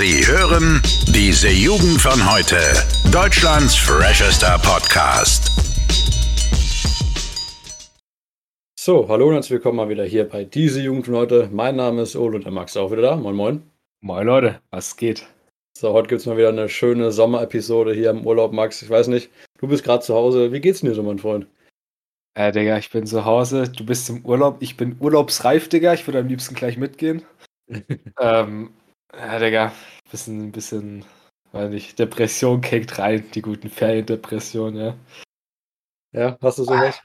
Sie hören diese Jugend von heute. Deutschlands freshester Podcast. So, hallo und herzlich willkommen mal wieder hier bei diese Jugend von heute. Mein Name ist Ole und der Max ist auch wieder da. Moin, moin. Moin Leute, was geht? So, heute gibt es mal wieder eine schöne Sommerepisode hier im Urlaub, Max. Ich weiß nicht, du bist gerade zu Hause. Wie geht's denn dir so, mein Freund? Äh, Digga, ich bin zu Hause, du bist im Urlaub, ich bin urlaubsreif, Digga. Ich würde am liebsten gleich mitgehen. ähm, ja, Digga, bisschen, bisschen, weiß nicht, Depression kickt rein, die guten Feriendepressionen, ja. Ja, hast du sowas?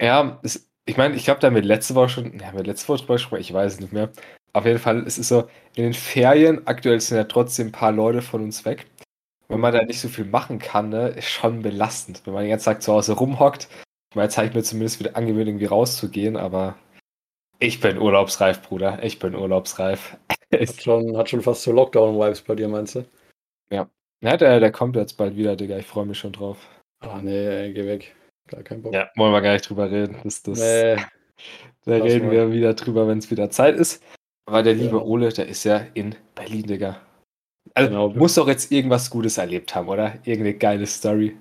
Ja, es, ich meine, ich habe damit letzte Woche schon, ja, mit letzte Woche drüber gesprochen, ich weiß es nicht mehr. Auf jeden Fall, es ist so, in den Ferien, aktuell sind ja trotzdem ein paar Leute von uns weg. Wenn man da nicht so viel machen kann, ne, ist schon belastend. Wenn man den ganzen Tag zu Hause rumhockt, ich meine, jetzt habe ich mir zumindest wieder angewöhnt, irgendwie rauszugehen, aber ich bin urlaubsreif, Bruder. Ich bin urlaubsreif. Hat schon, hat schon fast so Lockdown-Vibes bei dir, meinst du? Ja. Ja, der, der kommt jetzt bald wieder, Digga. Ich freue mich schon drauf. Ah, nee, ey, geh weg. Gar kein Bock. Ja, wollen wir gar nicht drüber reden. Das, das, Nee, da lass reden mal. wir wieder drüber, wenn es wieder Zeit ist. Aber der liebe Ja. Ole, der ist ja in Berlin, Digga. Also, Genau. muss doch jetzt irgendwas Gutes erlebt haben, oder? Irgendeine geile Story.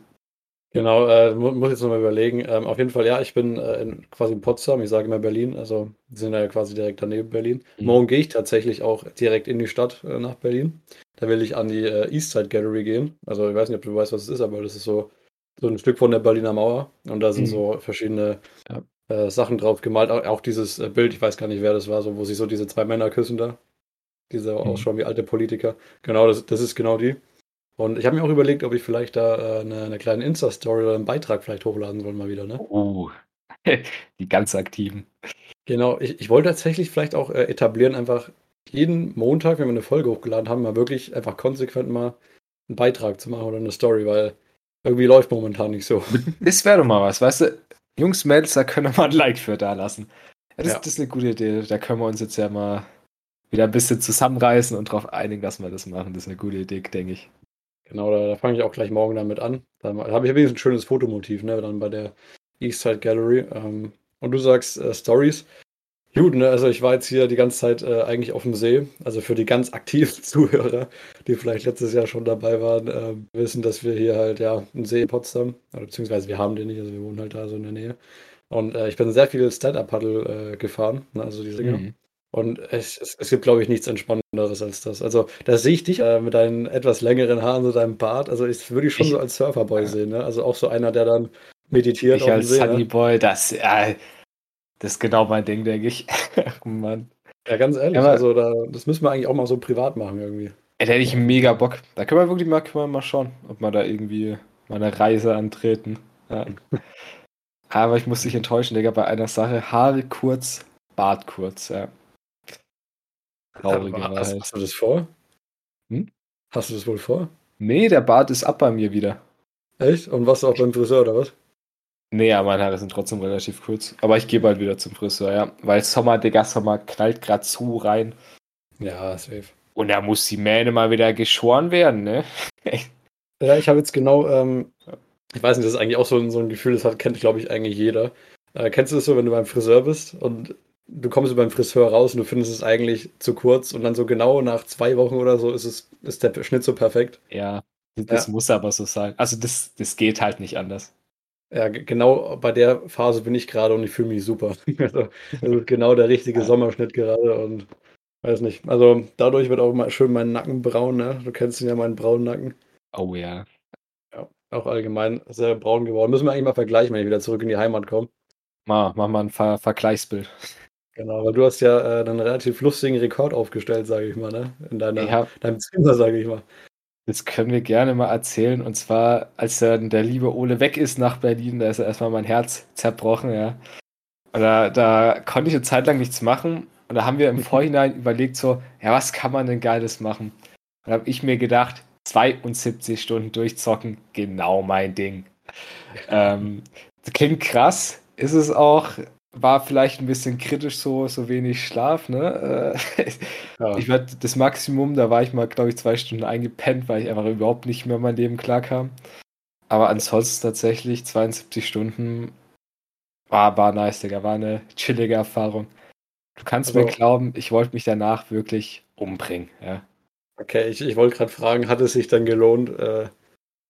Genau, äh, mu muss jetzt nochmal überlegen. Ähm, auf jeden Fall, ja, ich bin äh, in, quasi in Potsdam, ich sage immer Berlin, also sind ja quasi direkt daneben Berlin. Mhm. Morgen gehe ich tatsächlich auch direkt in die Stadt äh, nach Berlin. Da will ich an die äh, Eastside Gallery gehen. Also ich weiß nicht, ob du weißt, was es ist, aber das ist so, so ein Stück von der Berliner Mauer. Und da sind Mhm. so verschiedene Ja. äh, Sachen drauf gemalt. Auch, auch dieses äh, Bild, ich weiß gar nicht, wer das war, so, wo sich so diese zwei Männer küssen da. Diese Mhm. ausschauen wie alte Politiker. Genau, das, das ist genau die. Und ich habe mir auch überlegt, ob ich vielleicht da äh, eine, eine kleine Insta-Story oder einen Beitrag vielleicht hochladen soll mal wieder, ne? Oh. Die ganz aktiven. Genau, ich, ich wollte tatsächlich vielleicht auch äh, etablieren, einfach jeden Montag, wenn wir eine Folge hochgeladen haben, mal wirklich einfach konsequent mal einen Beitrag zu machen oder eine Story, weil irgendwie läuft momentan nicht so. Das wäre doch mal was, weißt du? Jungs, Mädels, da können wir mal ein Like für da lassen. Das, Ja. das ist eine gute Idee. Da können wir uns jetzt ja mal wieder ein bisschen zusammenreißen und darauf einigen, dass wir das machen. Das ist eine gute Idee, denke ich. Genau, da, da fange ich auch gleich morgen damit an. Dann habe ich wenigstens ein schönes Fotomotiv, ne, dann bei der Eastside Gallery. Ähm, und du sagst äh, Stories. Gut, ne, also ich war jetzt hier die ganze Zeit äh, eigentlich auf dem See. Also für die ganz aktiven Zuhörer, die vielleicht letztes Jahr schon dabei waren, ähm, wissen, dass wir hier halt ja einen See in Potsdam, oder beziehungsweise wir haben den nicht, also wir wohnen halt da so in der Nähe. Und äh, ich bin sehr viel Stand-Up-Paddle äh, gefahren, ne, also diese Dinger. Mhm. Und es, es, es gibt, glaube ich, nichts Entspannenderes als das. Also, da sehe ich dich äh, mit deinen etwas längeren Haaren, so deinem Bart. Also, ich würde ich schon Ich- so als Surferboy sehen. Ne? Also, auch so einer, der dann meditiert Ich als See. Sunny Ne? Das, ja, das ist genau mein Ding, denke ich. Ach, Mann. Ja, ganz ehrlich. Ja, also, da, das müssen wir eigentlich auch mal so privat machen, irgendwie. Da hätte ich mega Bock. Da können wir wirklich mal, können wir mal schauen, ob wir da irgendwie mal eine Reise antreten. Ja. Aber ich muss dich enttäuschen, Digga, bei einer Sache. Haare kurz, Bart kurz, ja. Traurige hast, Wahrheit. hast du das vor? Hm? Hast du das wohl vor? Nee, der Bart ist ab bei mir wieder. Echt? Und was auch beim Friseur, oder was? Nee, ja, meine Haare sind trotzdem relativ kurz. Aber ich gehe bald wieder zum Friseur, ja. Weil Sommer, Digga, Sommer knallt grad zu rein. Ja, safe. Und da muss die Mähne mal wieder geschoren werden, ne? Ja, ich habe jetzt genau, ähm, ich weiß nicht, das ist eigentlich auch so ein, so ein Gefühl, das hat, kennt, glaube ich, eigentlich jeder. Äh, kennst du das so, wenn du beim Friseur bist und du kommst beim Friseur raus und du findest es eigentlich zu kurz und dann so genau nach zwei Wochen oder so ist es, ist der Schnitt so perfekt. Ja, das Ja. muss aber so sein. Also das, das geht halt nicht anders. Ja, genau bei der Phase bin ich gerade und ich fühle mich super. Also, das ist genau der richtige Ja. Sommerschnitt gerade und weiß nicht. Also dadurch wird auch mal schön mein Nacken braun, ne? Du kennst ihn ja, meinen braunen Nacken. Oh ja. Ja, auch allgemein sehr braun geworden. Müssen wir eigentlich mal vergleichen, wenn ich wieder zurück in die Heimat komme. Mal, mach mal ein Ver Vergleichsbild. Genau, weil du hast ja äh, einen relativ lustigen Rekord aufgestellt, sage ich mal, ne? In deiner, Ja, deinem Zimmer, sage ich mal. das können wir gerne mal erzählen. Und zwar, als dann der liebe Ole weg ist nach Berlin, da ist erstmal mein Herz zerbrochen, ja. Und da, da konnte ich eine Zeit lang nichts machen. Und da haben wir im Vorhinein überlegt, so, ja, was kann man denn Geiles machen? Und da habe ich mir gedacht, 72 Stunden durchzocken, genau mein Ding. Ähm, klingt krass, ist es auch, war vielleicht ein bisschen kritisch, so, so wenig Schlaf, ne? Äh, Ja. Ich war das Maximum, da war ich mal, glaube ich, zwei Stunden eingepennt, weil ich einfach überhaupt nicht mehr mein Leben klarkam. Aber ansonsten tatsächlich 72 Stunden war, war nice, Digga, war eine chillige Erfahrung. Du kannst Also- mir glauben, ich wollte mich danach wirklich umbringen, ja. Okay, ich, ich wollte gerade fragen, hat es sich dann gelohnt? Äh,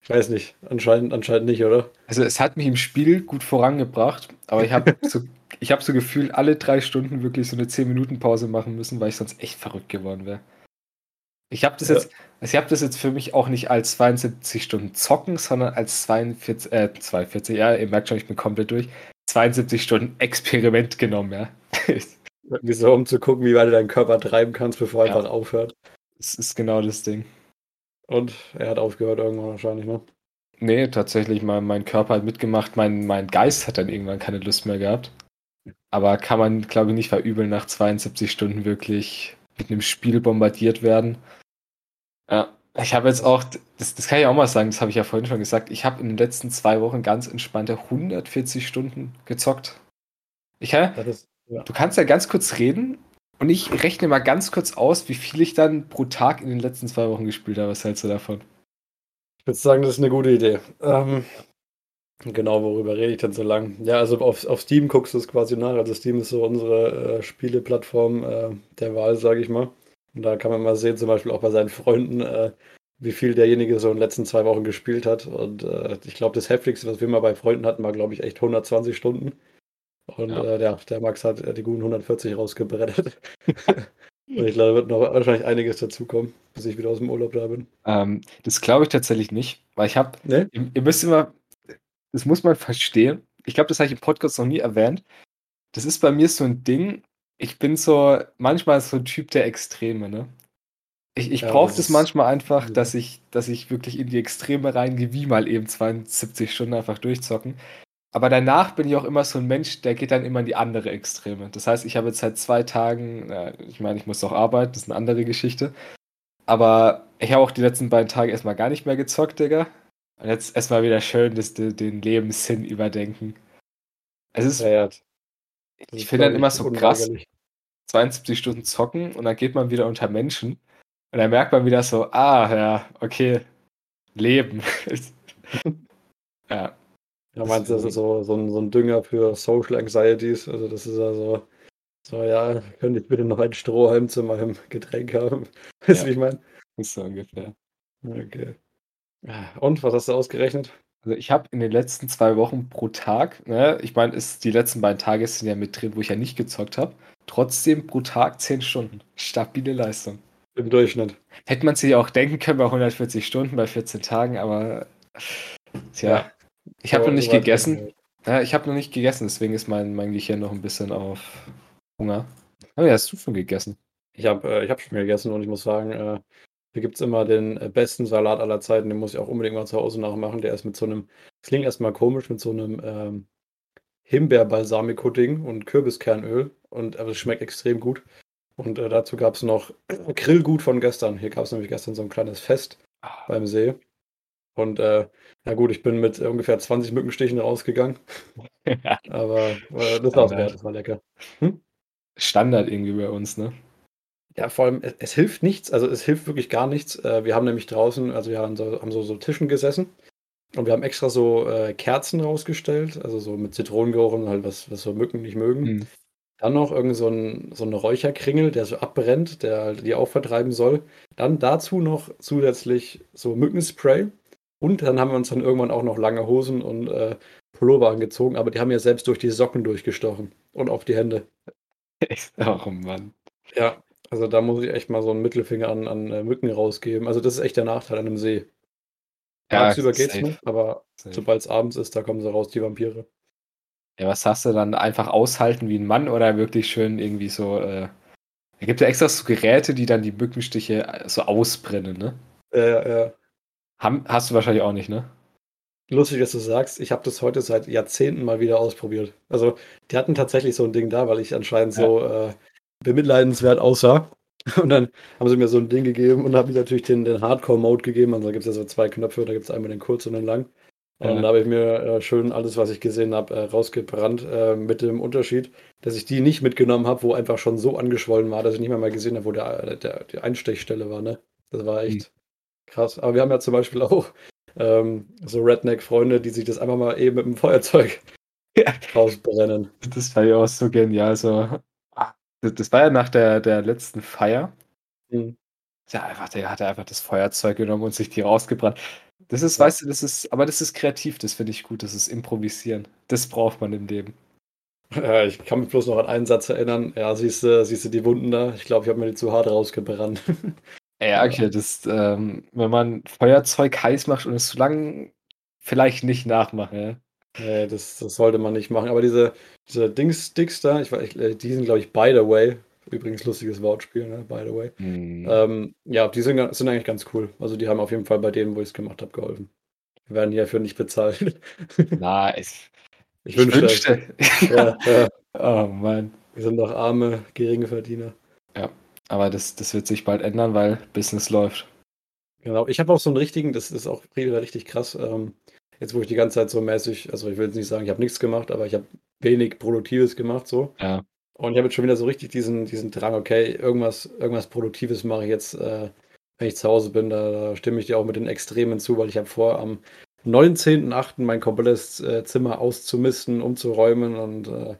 ich weiß nicht, anscheinend, anscheinend nicht, oder? Also es hat mich im Spiel gut vorangebracht, aber ich habe so, ich hab so gefühlt alle drei Stunden wirklich so eine 10-Minuten-Pause machen müssen, weil ich sonst echt verrückt geworden wäre. Ich habe das Ja. jetzt, also ich habe das jetzt für mich auch nicht als 72 Stunden zocken, sondern als 42, äh, 42, ja, ihr merkt schon, ich bin komplett durch, 72 Stunden Experiment genommen, ja. Wieso, um zu gucken, wie weit du deinen Körper treiben kannst, bevor er Ja. einfach aufhört. Das ist genau das Ding. Und er hat aufgehört irgendwann wahrscheinlich, ne? Nee, tatsächlich, mein, mein Körper hat mitgemacht, mein, mein Geist hat dann irgendwann keine Lust mehr gehabt. Aber kann man, glaube ich, nicht verübeln, nach 72 Stunden wirklich mit einem Spiel bombardiert werden. Ja, ich habe jetzt auch, das, das kann ich auch mal sagen, das habe ich ja vorhin schon gesagt, ich habe in den letzten zwei Wochen ganz entspannte 140 Stunden gezockt. Ich kann, ist, ja. du kannst ja ganz kurz reden und ich rechne mal ganz kurz aus, wie viel ich dann pro Tag in den letzten zwei Wochen gespielt habe. Was hältst du davon? Ich würde sagen, das ist eine gute Idee. Ähm, genau, worüber rede ich denn so lang? Ja, also auf, auf Steam guckst du es quasi nach. Also Steam ist so unsere äh, Spieleplattform äh, der Wahl, sage ich mal. Und da kann man mal sehen, zum Beispiel auch bei seinen Freunden, äh, wie viel derjenige so in den letzten zwei Wochen gespielt hat. Und äh, ich glaube, das heftigste, was wir mal bei Freunden hatten, war, glaube ich, echt 120 Stunden. Und Ja. äh, der, der Max hat äh, die guten 140 rausgebrettert. Und ich glaube, da wird noch wahrscheinlich einiges dazukommen, bis ich wieder aus dem Urlaub da bin. Ähm, das glaube ich tatsächlich nicht, weil ich habe, Ne? ihr, ihr müsst immer, das muss man verstehen. Ich glaube, das habe ich im Podcast noch nie erwähnt. Das ist bei mir so ein Ding. Ich bin so manchmal so ein Typ der Extreme, ne? Ich, ich Ja, brauche das das manchmal einfach, Mhm. dass ich, dass ich wirklich in die Extreme reingehe, wie mal eben 72 Stunden einfach durchzocken. Aber danach bin ich auch immer so ein Mensch, der geht dann immer in die andere Extreme. Das heißt, ich habe jetzt seit zwei Tagen, äh, ich meine, ich muss doch arbeiten, das ist eine andere Geschichte. Aber ich habe auch die letzten beiden Tage erstmal gar nicht mehr gezockt, Digga. Und jetzt erstmal wieder schön das, den Lebenssinn überdenken. Es ist, Ja, ja. Ich finde dann glaub immer so krass, unweigerlich. 72 Stunden zocken und dann geht man wieder unter Menschen. Und dann merkt man wieder so, ah, ja, okay, Leben. ja, Ja, meinst du, das ist so, so, ein, so ein Dünger für Social Anxieties? Also, das ist ja so, so ja, könnte ich bitte noch ein Strohhalm zu meinem Getränk haben? Weißt du, Ja. wie ich meine? ist so ungefähr. Okay. Und, was hast du ausgerechnet? Also ich habe in den letzten zwei Wochen pro Tag, ne, ich meine, die letzten beiden Tage sind ja mit drin, wo ich ja nicht gezockt habe, trotzdem pro Tag 10 Stunden. Stabile Leistung. Im Durchschnitt. Hätte man sich auch denken können bei 140 Stunden, bei 14 Tagen, aber tja, Ja. ich habe Aber noch nicht gegessen. Ja, ich habe noch nicht gegessen, deswegen ist mein, mein Gehirn noch ein bisschen auf Hunger. Oh ja, hast du schon gegessen? Ich habe äh, ich hab schon gegessen und ich muss sagen, äh, hier gibt es immer den äh, besten Salat aller Zeiten. Den muss ich auch unbedingt mal zu Hause nachmachen. Der ist mit so einem, das klingt erstmal komisch, mit so einem ähm, Himbeer-Balsamico-Ding und Kürbiskernöl. Und aber es schmeckt extrem gut. Und äh, dazu gab es noch Grillgut von gestern. Hier gab es nämlich gestern so ein kleines Fest beim See. Und äh, ja gut, ich bin mit ungefähr 20 Mückenstichen rausgegangen. Aber äh, das war das war lecker. Standard irgendwie bei uns, ne? Ja, vor allem, es, es hilft nichts, also es hilft wirklich gar nichts. Äh, wir haben nämlich draußen, also wir haben so, haben so, so Tischen gesessen und wir haben extra so äh, Kerzen rausgestellt, also so mit Zitronengeruch und halt was, was so Mücken nicht mögen. Hm. Dann noch irgend so ein, so ein Räucherkringel, der so abbrennt, der halt die auch vertreiben soll. Dann dazu noch zusätzlich so Mückenspray. Und dann haben wir uns dann irgendwann auch noch lange Hosen und äh, Pullover angezogen, aber die haben ja selbst durch die Socken durchgestochen und auf die Hände. Oh Mann. Ja, also da muss ich echt mal so einen Mittelfinger an, an äh, Mücken rausgeben. Also das ist echt der Nachteil an einem See. Tagsüber geht's safe, noch, aber sobald es abends ist, da kommen sie raus, die Vampire. Ja, was hast du dann? Einfach aushalten wie ein Mann oder wirklich schön irgendwie so, äh, da gibt ja extra so Geräte, die dann die Mückenstiche äh, so ausbrennen, ne? Äh, äh, Ham, hast du wahrscheinlich auch nicht, ne? lustig, dass du sagst, ich habe das heute seit Jahrzehnten mal wieder ausprobiert. Also die hatten tatsächlich so ein Ding da, weil ich anscheinend Ja. so äh, bemitleidenswert aussah. Und dann haben sie mir so ein Ding gegeben und haben mir natürlich den, den Hardcore-Mode gegeben. Also da gibt es ja so zwei Knöpfe, da gibt es einmal den kurz und den lang. Und Ja. da habe ich mir äh, schön alles, was ich gesehen habe, äh, rausgebrannt, äh, mit dem Unterschied, dass ich die nicht mitgenommen habe, wo einfach schon so angeschwollen war, dass ich nicht mehr mal gesehen habe, wo der, der, die Einstechstelle war. Ne? Das war echt krass. Aber wir haben ja zum Beispiel auch ähm, so Redneck-Freunde, die sich das einfach mal eben mit dem Feuerzeug Ja. rausbrennen. Das war ja auch so genial. So. Das, das war ja nach der, der letzten Feier. Mhm. Ja, einfach, der hat einfach das Feuerzeug genommen und sich die rausgebrannt. Das ist, ja. weißt du, das ist, aber das ist kreativ, das finde ich gut, das ist improvisieren. Das braucht man im Leben. Ja, ich kann mich bloß noch an einen Satz erinnern. Ja, siehst du, siehst du die Wunden da? Ich glaube, ich habe mir die zu hart rausgebrannt. Ja, okay, das, ähm, wenn man Feuerzeug heiß macht und es zu lang, vielleicht nicht nachmachen, ja. Nee, das, das sollte man nicht machen. Aber diese, diese Dings-Sticks da, ich, ich, die sind, glaube ich, by the way. Übrigens lustiges Wortspiel, ne? By the way. Mhm. Ähm, ja, die sind, sind eigentlich ganz cool. Also die haben auf jeden Fall bei denen, wo ich es gemacht habe, geholfen. Wir werden hierfür nicht bezahlt. Nice. Ich, ich wünschte. wünschte. Ja, ja. Oh Mann. Wir sind doch arme, geringe Verdiener. Ja, aber das, das wird sich bald ändern, weil Business läuft. Genau, ich habe auch so einen richtigen, das ist auch richtig krass. Ähm, jetzt, wo ich die ganze Zeit so mäßig, also ich will jetzt nicht sagen, ich habe nichts gemacht, aber ich habe wenig Produktives gemacht, so. Ja. Und ich habe jetzt schon wieder so richtig diesen, diesen Drang, okay, irgendwas, irgendwas Produktives mache ich jetzt, äh, wenn ich zu Hause bin. Da, da, stimme ich dir auch mit den Extremen zu, weil ich habe vor, am 19.08. mein komplettes äh, Zimmer auszumisten, umzuräumen und äh,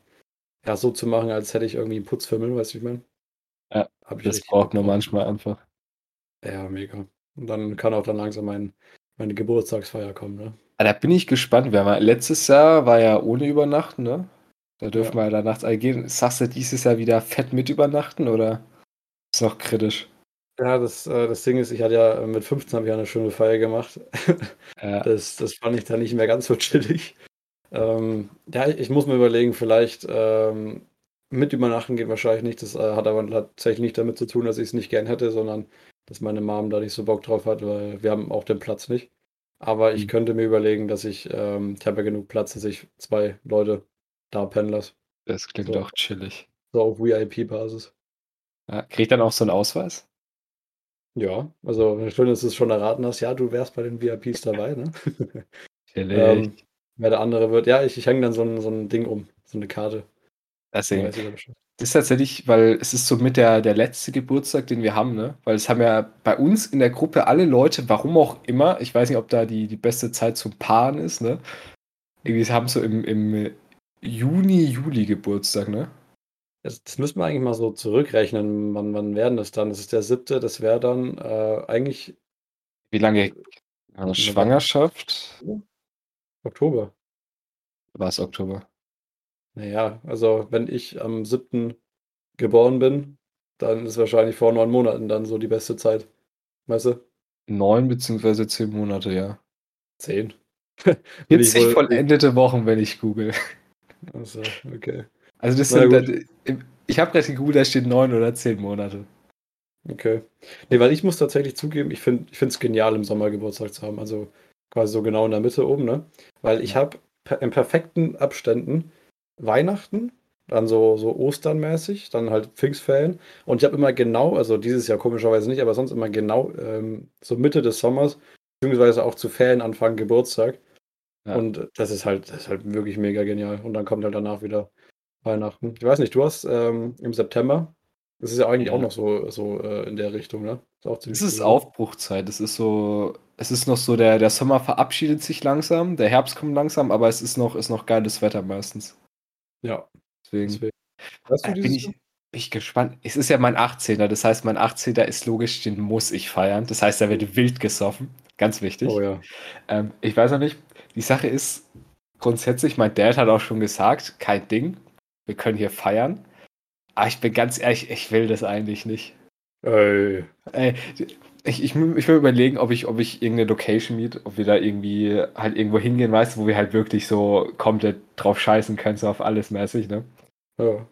ja, so zu machen, als hätte ich irgendwie einen Putzfimmel, weißt du, wie ich meine? Ja, das braucht man manchmal einfach. Ja, mega. Und dann kann auch dann langsam mein, meine Geburtstagsfeier kommen, ne? Ah, da bin ich gespannt. Wir haben, letztes Jahr war ja ohne Übernachten, ne? Da dürfen ja. wir ja nachts gehen. Sagst du dieses Jahr wieder fett mit übernachten oder ist noch kritisch? Ja, das, äh, das Ding ist, ich hatte ja mit 15 habe ich eine schöne Feier gemacht. Ja. Das, das fand ich dann nicht mehr ganz so chillig. Ähm, ja, ich muss mir überlegen, vielleicht ähm, mit übernachten geht wahrscheinlich nicht. Das äh, hat aber tatsächlich nicht damit zu tun, dass ich es nicht gern hätte, sondern dass meine Mom da nicht so Bock drauf hat, weil wir haben auch den Platz nicht. Aber ich mhm. könnte mir überlegen, dass ich, ähm, ich habe ja genug Platz, dass ich zwei Leute da pennen lasse. Das klingt so. auch chillig. So auf VIP-Basis. Ja, krieg ich dann auch so einen Ausweis? Ja, also schön, dass du es schon erraten hast. Ja, du wärst bei den VIPs dabei, ne? Chillig. ähm, wer der andere wird. Ja, ich, ich hänge dann so ein, so ein Ding um, so eine Karte. Deswegen. Das ist tatsächlich, weil es ist so mit der, der letzte Geburtstag, den wir haben, ne? Weil es haben ja bei uns in der Gruppe alle Leute, warum auch immer, ich weiß nicht, ob da die, die beste Zeit zum Paaren ist, ne? Irgendwie haben so im, im Juni, Juli Geburtstag, ne? Das, das müssen wir eigentlich mal so zurückrechnen. Wann, wann werden das dann? Das ist der siebte, das wäre dann äh, eigentlich. Wie lange? Eine Schwangerschaft? Oktober. War es Oktober? Naja, also wenn ich am siebten geboren bin, dann ist wahrscheinlich vor neun Monaten dann so die beste Zeit. Weißt du? Neun beziehungsweise zehn Monate, ja. Zehn. 40 vollendete Wochen, wenn ich google. Also, okay. Also das sind, dann, ich habe gerade gegoogelt, da steht neun oder zehn Monate. Okay. Nee, weil ich muss tatsächlich zugeben, ich finde es genial, im Sommer Geburtstag zu haben. Also quasi so genau in der Mitte oben, ne? Weil ich habe in perfekten Abständen Weihnachten, dann so, so Osternmäßig, dann halt Pfingstferien. Und ich habe immer genau, also dieses Jahr komischerweise nicht, aber sonst immer genau ähm, so Mitte des Sommers, beziehungsweise auch zu Ferienanfang Geburtstag. Ja. Und das ist halt, das ist halt wirklich mega genial. Und dann kommt halt danach wieder Weihnachten. Ich weiß nicht, du hast ähm, im September, das ist ja eigentlich ja. auch noch so, so äh, in der Richtung, ne? Das ist, ist Aufbruchzeit. Es ist so, es ist noch so, der, der Sommer verabschiedet sich langsam, der Herbst kommt langsam, aber es ist noch, ist noch geiles Wetter meistens. Ja. Deswegen. Deswegen. Hast du äh, bin, ich, bin ich gespannt. Es ist ja mein 18er, das heißt, mein 18er ist logisch, den muss ich feiern. Das heißt, da wird wild gesoffen. Ganz wichtig. Oh ja. Ähm, ich weiß noch nicht, die Sache ist, grundsätzlich, mein Dad hat auch schon gesagt, kein Ding, wir können hier feiern. Aber ich bin ganz ehrlich, ich will das eigentlich nicht. Ey. Ey ich, ich, ich will überlegen, ob ich, ob ich irgendeine Location miet, ob wir da irgendwie halt irgendwo hingehen, weißt du, wo wir halt wirklich so komplett drauf scheißen können, so auf alles mäßig, ne? Ja.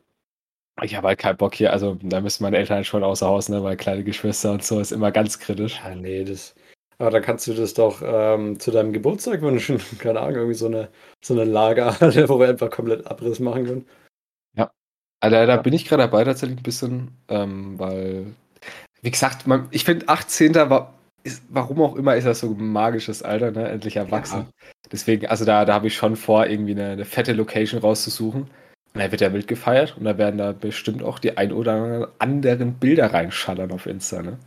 Ich habe halt keinen Bock hier, also da müssen meine Eltern halt schon außer Haus, ne, weil kleine Geschwister und so ist immer ganz kritisch. Ja, nee, das. Aber da kannst du das doch ähm, zu deinem Geburtstag wünschen. Keine Ahnung, irgendwie so eine, so eine Lagerhalle, wo wir einfach komplett Abriss machen können. Ja. Also, da, da bin ich gerade dabei tatsächlich ein bisschen, ähm, weil wie gesagt, man, ich finde 18. war, ist, warum auch immer ist das so ein magisches Alter, ne? Endlich erwachsen. Ja. Deswegen, also da, da habe ich schon vor, irgendwie eine, eine, fette Location rauszusuchen. Und da wird ja wild gefeiert und da werden da bestimmt auch die ein oder anderen Bilder reinschallern auf Insta, ne?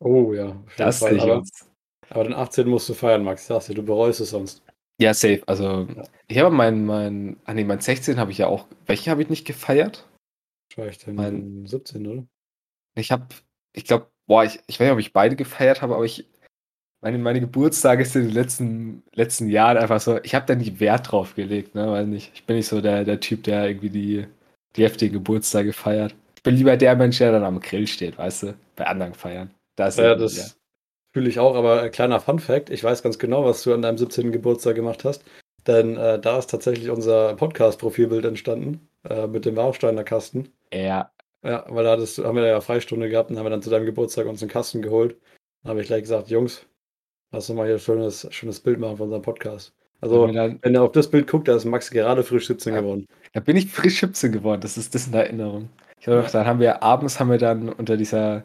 Oh ja. Das sehe ich aber, uns. aber den 18. musst du feiern, Max. Sagst du, du bereust es sonst. Ja, safe. Also, ja. ich habe mein, mein, ah nee, mein 16 habe ich ja auch, welche habe ich nicht gefeiert? Denn? Mein 17, oder? Ich habe ich glaube, boah, ich, ich weiß nicht, ob ich beide gefeiert habe, aber ich, meine, meine Geburtstage sind in den letzten, letzten Jahren einfach so, ich habe da nicht Wert drauf gelegt, ne, weil nicht, ich bin nicht so der, der Typ, der irgendwie die, die heftigen Geburtstage feiert. Ich bin lieber der Mensch, der dann am Grill steht, weißt du, bei anderen Feiern. Das ja, das ja. fühle ich auch, aber ein kleiner Fun Fact, ich weiß ganz genau, was du an deinem 17. Geburtstag gemacht hast, denn äh, da ist tatsächlich unser Podcast-Profilbild entstanden, äh, mit dem Warsteiner Kasten. Ja. Ja, weil da hattest, haben wir ja Freistunde gehabt und haben wir dann zu deinem Geburtstag uns einen Kasten geholt. Da habe ich gleich gesagt, Jungs, lass uns mal hier ein schönes, schönes Bild machen von unserem Podcast. Also, dann, wenn ihr auf das Bild guckt, da ist Max gerade frisch 17 ja, geworden. Da bin ich frisch 17 geworden, das ist das in Erinnerung. Ich glaube, dann haben wir abends haben wir dann unter dieser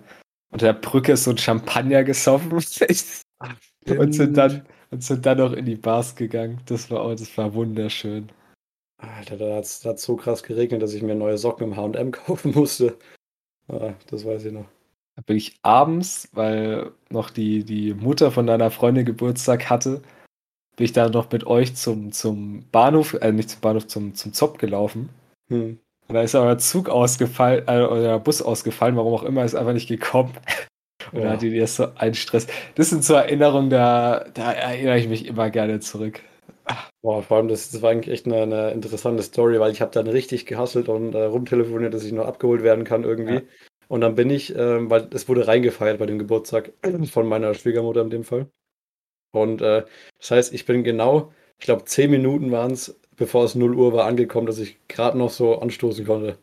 unter der Brücke so ein Champagner gesoffen und sind dann und sind dann noch in die Bars gegangen. Das war, das war wunderschön. Alter, da hat es so krass geregnet, dass ich mir neue Socken im HM kaufen musste. Ah, das weiß ich noch. Da bin ich abends, weil noch die, die Mutter von deiner Freundin Geburtstag hatte, bin ich da noch mit euch zum, zum Bahnhof, äh, nicht zum Bahnhof, zum, zum Zopp gelaufen. Hm. Und da ist aber der Zug ausgefallen, äh, oder der Bus ausgefallen, warum auch immer, ist einfach nicht gekommen. Und da hatte die erst so einen Stress. Das sind so Erinnerungen, da, da erinnere ich mich immer gerne zurück. Boah, vor allem, das, das war eigentlich echt eine, eine interessante Story, weil ich habe dann richtig gehasselt und äh, rumtelefoniert, dass ich noch abgeholt werden kann irgendwie. Ja. Und dann bin ich, ähm, weil es wurde reingefeiert bei dem Geburtstag von meiner Schwiegermutter in dem Fall. Und äh, das heißt, ich bin genau, ich glaube, zehn Minuten waren es, bevor es 0 Uhr war, angekommen, dass ich gerade noch so anstoßen konnte.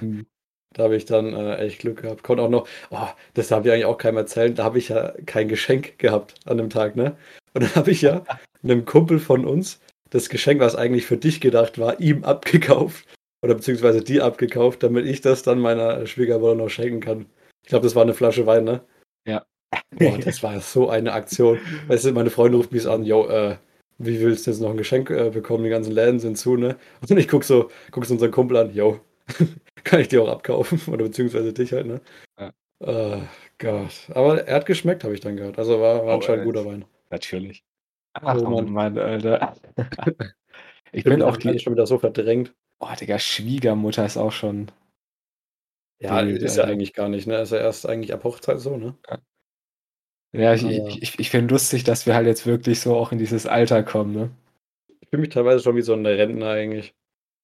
Mhm. Da habe ich dann äh, echt Glück gehabt. Konnte auch noch, oh, das habe ich eigentlich auch keinem erzählt, da habe ich ja kein Geschenk gehabt an dem Tag, ne? Und dann habe ich ja einem Kumpel von uns das Geschenk, was eigentlich für dich gedacht war, ihm abgekauft. Oder beziehungsweise dir abgekauft, damit ich das dann meiner Schwiegermutter noch schenken kann. Ich glaube, das war eine Flasche Wein, ne? Ja. Boah, das war so eine Aktion. Weißt du, meine Freundin ruft mich an, yo, äh, wie willst du jetzt noch ein Geschenk äh, bekommen? Die ganzen Läden sind zu, ne? Und ich guck so, guck so unseren Kumpel an, yo, kann ich dir auch abkaufen? Oder beziehungsweise dich halt, ne? Ja. Oh Gott. Aber er hat geschmeckt, habe ich dann gehört. Also war, war oh, anscheinend guter Wein. Natürlich. Ach, oh, Mann. Mann, Alter. ich bin auch die schon wieder so verdrängt. Oh, Digga, Schwiegermutter ist auch schon. Ja, die, ist ja eigentlich gar nicht, ne? Ist ja erst eigentlich ab Hochzeit so, ne? Ja. Ich, ich, ich, ich finde lustig, dass wir halt jetzt wirklich so auch in dieses Alter kommen, ne? Ich fühle mich teilweise schon wie so ein Rentner eigentlich.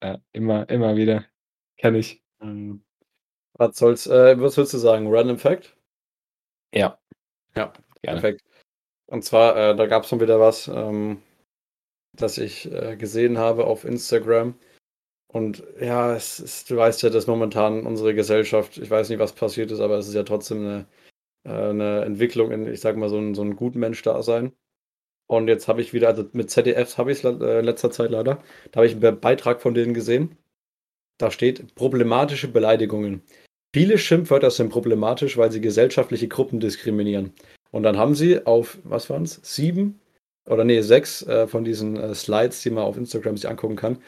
Ja, immer, immer wieder. Kenn ich. Ähm, was soll's, äh, was würdest du sagen? Random Fact? Ja. Ja, Gerne. perfekt. Und zwar, äh, da gab es schon wieder was, ähm, das ich äh, gesehen habe auf Instagram. Und ja, es ist, du weißt ja, dass momentan unsere Gesellschaft, ich weiß nicht, was passiert ist, aber es ist ja trotzdem eine, äh, eine Entwicklung in, ich sag mal, so ein, so ein guten Mensch-Dasein. Und jetzt habe ich wieder, also mit ZDFs habe ich es äh, in letzter Zeit leider, da habe ich einen Beitrag von denen gesehen. Da steht problematische Beleidigungen. Viele Schimpfwörter sind problematisch, weil sie gesellschaftliche Gruppen diskriminieren. Und dann haben sie auf, was waren es, sieben oder nee, sechs äh, von diesen äh, Slides, die man auf Instagram sich angucken kann,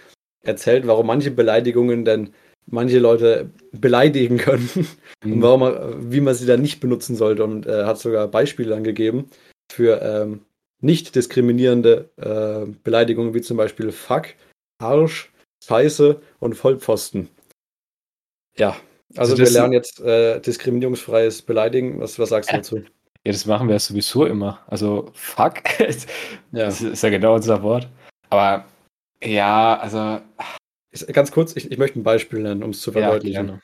erzählt, warum manche Beleidigungen denn manche Leute beleidigen können mhm. und warum man, wie man sie dann nicht benutzen sollte. Und äh, hat sogar Beispiele angegeben für ähm, nicht diskriminierende äh, Beleidigungen, wie zum Beispiel Fuck, Arsch, Scheiße und Vollpfosten. Ja, also, also wir lernen jetzt äh, diskriminierungsfreies Beleidigen. Was, was sagst du dazu? Ja, das machen wir sowieso immer. Also, fuck. ja. Das ist ja genau unser Wort. Aber ja, also. Ganz kurz, ich, ich möchte ein Beispiel nennen, um es zu verdeutlichen. Ja,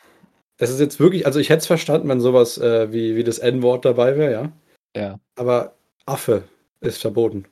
es ist jetzt wirklich, also ich hätte es verstanden, wenn sowas äh, wie, wie das N-Wort dabei wäre, ja. Ja. Aber Affe ist verboten.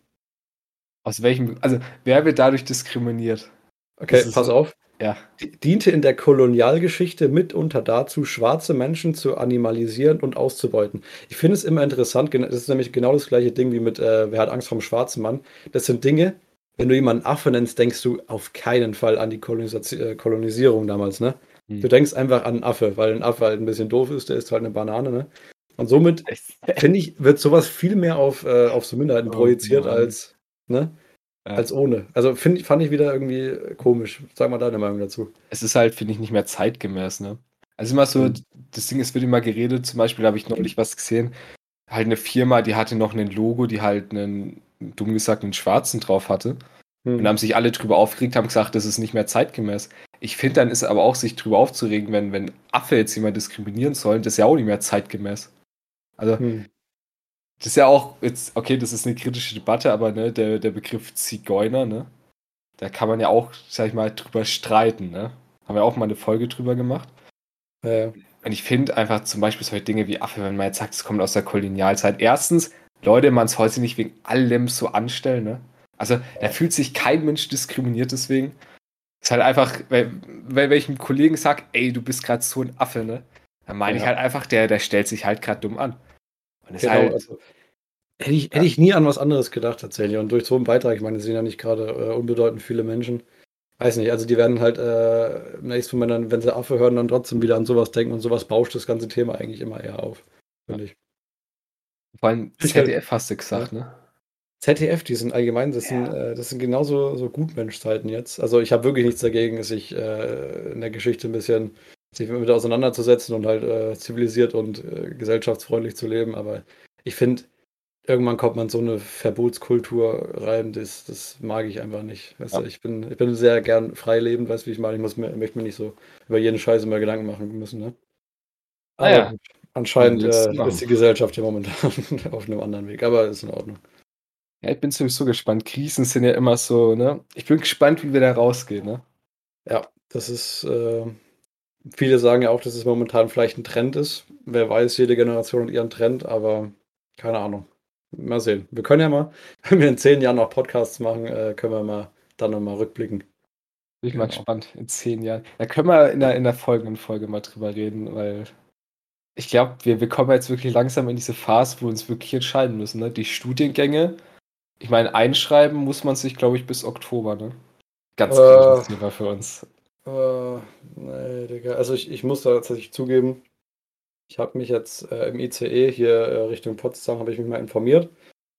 Aus welchem, also wer wird dadurch diskriminiert? Okay, pass auf. Ja. Diente in der Kolonialgeschichte mitunter dazu, schwarze Menschen zu animalisieren und auszubeuten. Ich finde es immer interessant, das ist nämlich genau das gleiche Ding wie mit äh, Wer hat Angst vom schwarzen Mann. Das sind Dinge, wenn du jemanden Affe nennst, denkst du auf keinen Fall an die äh, Kolonisierung damals, ne? Hm. Du denkst einfach an einen Affe, weil ein Affe halt ein bisschen doof ist, der ist halt eine Banane, ne? Und somit, finde ich, wird sowas viel mehr auf, äh, auf so Minderheiten oh, projiziert Mann. als, ne? Ja. Als ohne. Also find, fand ich wieder irgendwie komisch. Sag mal deine Meinung dazu. Es ist halt, finde ich, nicht mehr zeitgemäß, ne? Also immer so, mhm. das Ding, es wird immer geredet, zum Beispiel habe ich neulich was gesehen, halt eine Firma, die hatte noch ein Logo, die halt einen, dumm gesagt, einen schwarzen drauf hatte. Mhm. Und haben sich alle drüber aufgeregt, haben gesagt, das ist nicht mehr zeitgemäß. Ich finde, dann ist aber auch sich drüber aufzuregen, wenn, wenn Affe jetzt jemand diskriminieren sollen, das ist ja auch nicht mehr zeitgemäß. Also, hm. Das ist ja auch jetzt, okay, das ist eine kritische Debatte, aber ne, der, der Begriff Zigeuner, ne? Da kann man ja auch, sag ich mal, drüber streiten, ne? Haben wir auch mal eine Folge drüber gemacht. Ja. Und ich finde einfach zum Beispiel solche Dinge wie Affe, wenn man jetzt sagt, es kommt aus der Kolonialzeit. Erstens, Leute, man soll sich nicht wegen allem so anstellen, ne? Also, da fühlt sich kein Mensch diskriminiert deswegen. Ist halt einfach, wenn, wenn ich einem Kollegen sag, ey, du bist gerade so ein Affe, ne? Dann meine ja. ich halt einfach, der, der stellt sich halt gerade dumm an. Und genau, halt, also, hätte, ich, hätte ich nie an was anderes gedacht tatsächlich. Und durch so einen Beitrag, ich meine, es sind ja nicht gerade äh, unbedeutend viele Menschen. Weiß nicht, also die werden halt äh, im nächsten Moment, dann, wenn sie Affe hören, dann trotzdem wieder an sowas denken und sowas bauscht das ganze Thema eigentlich immer eher auf, finde ich. Vor allem ZDF hast du gesagt, ja. ne? ZDF, die sind allgemein, das, ja. sind, äh, das sind genauso so Gutmenschzeiten jetzt. Also ich habe wirklich nichts dagegen, sich äh, in der Geschichte ein bisschen sich damit auseinanderzusetzen und halt äh, zivilisiert und äh, gesellschaftsfreundlich zu leben. Aber ich finde, irgendwann kommt man so eine Verbotskultur rein, das, das mag ich einfach nicht. Weißt ja. du, ich bin, ich bin sehr gern freilebend, weißt du, wie ich meine? Ich muss mir, möchte mir nicht so über jeden Scheiß immer Gedanken machen müssen, ne? Aber ja. anscheinend äh, ist die Gesellschaft ja momentan auf einem anderen Weg, aber ist in Ordnung. Ja, ich bin sowieso gespannt. Krisen sind ja immer so, ne? Ich bin gespannt, wie wir da rausgehen, ne? Ja, das ist, äh, viele sagen ja auch, dass es momentan vielleicht ein Trend ist. Wer weiß, jede Generation hat ihren Trend, aber keine Ahnung. Mal sehen. Wir können ja mal, wenn wir in zehn Jahren noch Podcasts machen, äh, können wir mal dann nochmal rückblicken. Bin ich genau. mal gespannt, in zehn Jahren. Da können wir in der, in der folgenden Folge mal drüber reden, weil ich glaube, wir, wir kommen jetzt wirklich langsam in diese Phase, wo wir uns wirklich entscheiden müssen. Ne? Die Studiengänge ich meine, einschreiben muss man sich, glaube ich, bis Oktober, ne? Ganz äh, Thema für uns. Äh, nee, Digga. Also ich, ich muss da tatsächlich zugeben, ich habe mich jetzt äh, im ICE hier äh, Richtung Potsdam, habe ich mich mal informiert.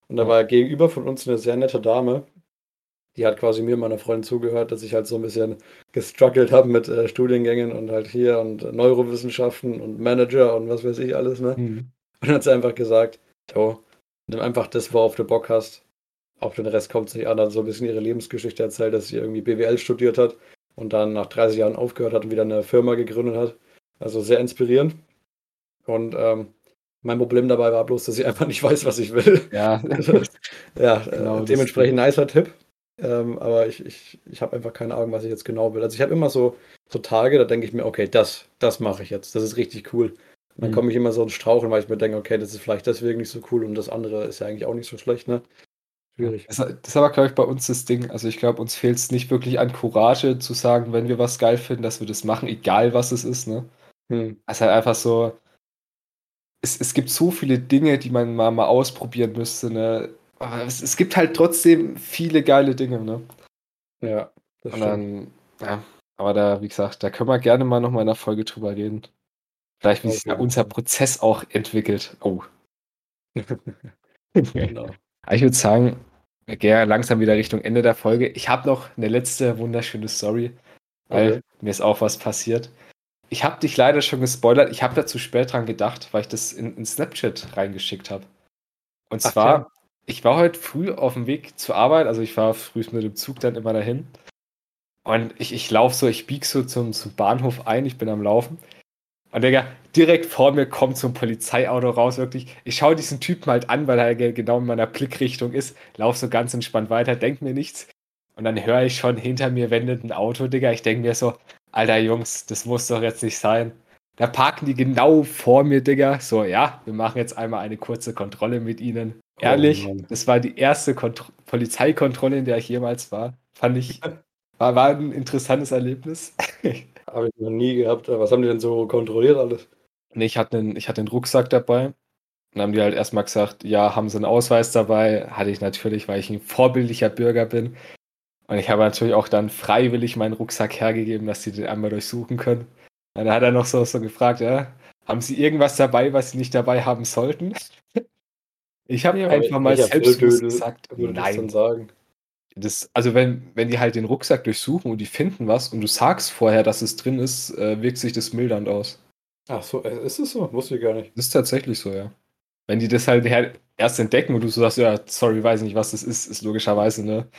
Und da ja. war gegenüber von uns eine sehr nette Dame, die hat quasi mir und meiner Freundin zugehört, dass ich halt so ein bisschen gestruggelt habe mit äh, Studiengängen und halt hier und Neurowissenschaften und Manager und was weiß ich alles, ne? Mhm. Und hat sie einfach gesagt, jo, nimm einfach das, worauf du Bock hast auf den Rest kommt es nicht an, hat so ein bisschen ihre Lebensgeschichte erzählt, dass sie irgendwie BWL studiert hat und dann nach 30 Jahren aufgehört hat und wieder eine Firma gegründet hat. Also sehr inspirierend. Und ähm, mein Problem dabei war bloß, dass ich einfach nicht weiß, was ich will. Ja, ja genau, äh, dementsprechend nicer Tipp. Ähm, aber ich, ich, ich habe einfach keine Ahnung, was ich jetzt genau will. Also ich habe immer so, so Tage, da denke ich mir, okay, das, das mache ich jetzt. Das ist richtig cool. Und dann mhm. komme ich immer so ins Straucheln, weil ich mir denke, okay, das ist vielleicht deswegen nicht so cool und das andere ist ja eigentlich auch nicht so schlecht, ne? Schwierig. Das, das ist aber, glaube ich, bei uns das Ding. Also ich glaube, uns fehlt es nicht wirklich an Courage zu sagen, wenn wir was geil finden, dass wir das machen, egal was es ist, ne? Hm. Es ist halt einfach so. Es, es gibt so viele Dinge, die man mal, mal ausprobieren müsste, ne? Aber es, es gibt halt trotzdem viele geile Dinge, ne? Ja, das Und dann, ja, aber da, wie gesagt, da können wir gerne mal nochmal in der Folge drüber reden. Vielleicht, wie sich unser Prozess auch entwickelt. Oh. genau. Aber ich würde sagen, wir gehen langsam wieder Richtung Ende der Folge. Ich habe noch eine letzte wunderschöne Story, weil okay. mir ist auch was passiert. Ich habe dich leider schon gespoilert. Ich habe da zu spät dran gedacht, weil ich das in, in Snapchat reingeschickt habe. Und Ach, zwar, ja. ich war heute früh auf dem Weg zur Arbeit, also ich war früh mit dem Zug dann immer dahin. Und ich, ich laufe so, ich biege so zum, zum Bahnhof ein, ich bin am Laufen. Und Digga, direkt vor mir kommt so ein Polizeiauto raus, wirklich. Ich schaue diesen Typen halt an, weil er genau in meiner Blickrichtung ist, lauf so ganz entspannt weiter, denk mir nichts. Und dann höre ich schon hinter mir wendet ein Auto, Digga. Ich denke mir so, Alter Jungs, das muss doch jetzt nicht sein. Da parken die genau vor mir, Digga. So, ja, wir machen jetzt einmal eine kurze Kontrolle mit ihnen. Oh Ehrlich, oh das war die erste Kont Polizeikontrolle, in der ich jemals war. Fand ich, war, war ein interessantes Erlebnis. Habe ich noch nie gehabt. Was haben die denn so kontrolliert alles? Nee, ich hatte einen, ich hatte einen Rucksack dabei. Dann haben die halt erstmal gesagt, ja, haben sie einen Ausweis dabei? Hatte ich natürlich, weil ich ein vorbildlicher Bürger bin. Und ich habe natürlich auch dann freiwillig meinen Rucksack hergegeben, dass sie den einmal durchsuchen können. Und dann hat er noch so, so gefragt, ja, haben sie irgendwas dabei, was sie nicht dabei haben sollten? Ich habe ja, einfach mal selbst gesagt, nein. Das, also wenn, wenn die halt den Rucksack durchsuchen und die finden was und du sagst vorher, dass es drin ist, äh, wirkt sich das mildernd aus. Ach so, äh, ist es so? Wusste ich gar nicht. Das ist tatsächlich so, ja. Wenn die das halt erst entdecken und du so sagst, ja, sorry, weiß nicht, was das ist, ist logischerweise, ne?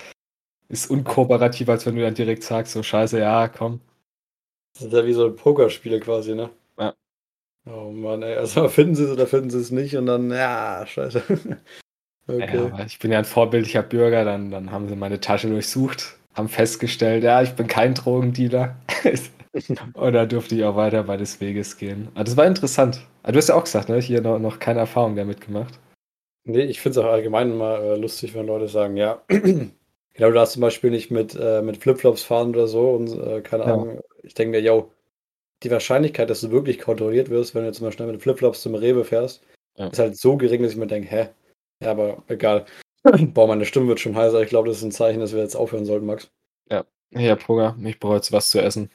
Ist unkooperativ, als wenn du dann direkt sagst, so scheiße, ja, komm. Das ist ja wie so ein Pokerspiel quasi, ne? Ja. Oh Mann, ey. Also finden sie es oder finden sie es nicht und dann, ja, scheiße. Okay. Ja, ich bin ja ein vorbildlicher Bürger, dann, dann haben sie meine Tasche durchsucht, haben festgestellt, ja, ich bin kein Drogendealer. und da durfte ich auch weiter bei des Weges gehen. Aber das war interessant. Aber du hast ja auch gesagt, ne? Hier noch, noch keine Erfahrung damit gemacht. Nee, ich finde es auch allgemein immer äh, lustig, wenn Leute sagen, ja, genau, du darfst zum Beispiel nicht mit, äh, mit Flipflops fahren oder so und äh, keine ja. Ahnung. Ich denke mir, yo, die Wahrscheinlichkeit, dass du wirklich kontrolliert wirst, wenn du zum Beispiel mit Flipflops zum Rewe fährst, ja. ist halt so gering, dass ich mir denke, hä? Ja, aber egal. Boah, meine Stimme wird schon heißer. Ich glaube, das ist ein Zeichen, dass wir jetzt aufhören sollten, Max. Ja, hab Hunger. Ich brauche jetzt was zu essen.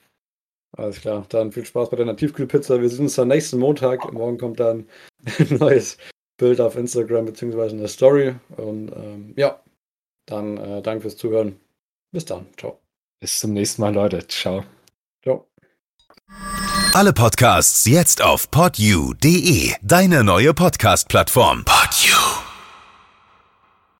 Alles klar. Dann viel Spaß bei deiner Tiefkühlpizza. Wir sehen uns dann nächsten Montag. Morgen kommt dann ein neues Bild auf Instagram beziehungsweise eine Story. Und ähm, ja, dann äh, danke fürs Zuhören. Bis dann. Ciao. Bis zum nächsten Mal, Leute. Ciao. Ciao. Alle Podcasts jetzt auf podyou.de, deine neue Podcast-Plattform.